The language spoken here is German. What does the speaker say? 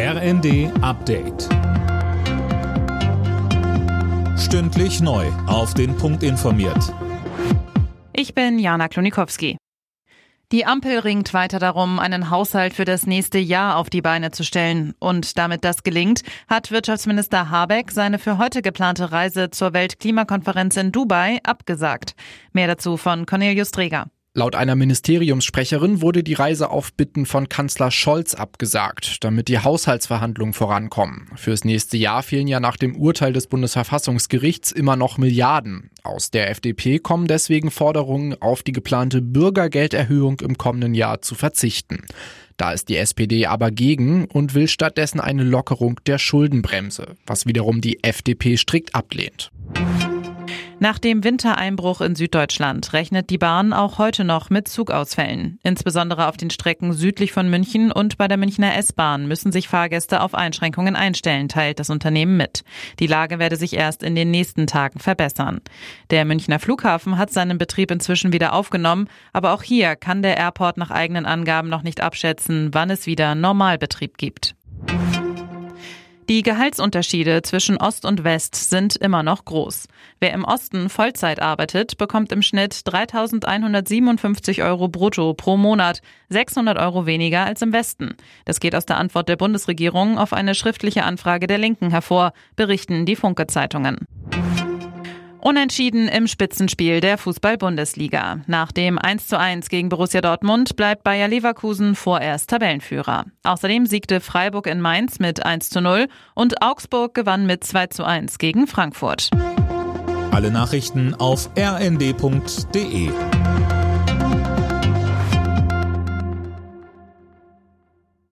RND Update. Stündlich neu. Auf den Punkt informiert. Ich bin Jana Klonikowski. Die Ampel ringt weiter darum, einen Haushalt für das nächste Jahr auf die Beine zu stellen. Und damit das gelingt, hat Wirtschaftsminister Habeck seine für heute geplante Reise zur Weltklimakonferenz in Dubai abgesagt. Mehr dazu von Cornelius Träger. Laut einer Ministeriumssprecherin wurde die Reise auf Bitten von Kanzler Scholz abgesagt, damit die Haushaltsverhandlungen vorankommen. Fürs nächste Jahr fehlen ja nach dem Urteil des Bundesverfassungsgerichts immer noch Milliarden. Aus der FDP kommen deswegen Forderungen, auf die geplante Bürgergelderhöhung im kommenden Jahr zu verzichten. Da ist die SPD aber gegen und will stattdessen eine Lockerung der Schuldenbremse, was wiederum die FDP strikt ablehnt. Nach dem Wintereinbruch in Süddeutschland rechnet die Bahn auch heute noch mit Zugausfällen. Insbesondere auf den Strecken südlich von München und bei der Münchner S-Bahn müssen sich Fahrgäste auf Einschränkungen einstellen, teilt das Unternehmen mit. Die Lage werde sich erst in den nächsten Tagen verbessern. Der Münchner Flughafen hat seinen Betrieb inzwischen wieder aufgenommen, aber auch hier kann der Airport nach eigenen Angaben noch nicht abschätzen, wann es wieder Normalbetrieb gibt. Die Gehaltsunterschiede zwischen Ost und West sind immer noch groß. Wer im Osten Vollzeit arbeitet, bekommt im Schnitt 3.157 Euro brutto pro Monat, 600 Euro weniger als im Westen. Das geht aus der Antwort der Bundesregierung auf eine schriftliche Anfrage der Linken hervor, berichten die Funke-Zeitungen. Unentschieden im Spitzenspiel der Fußball-Bundesliga. Nach dem 1:1 gegen Borussia Dortmund bleibt Bayer Leverkusen vorerst Tabellenführer. Außerdem siegte Freiburg in Mainz mit 1:0 und Augsburg gewann mit 2:1 gegen Frankfurt. Alle Nachrichten auf rnd.de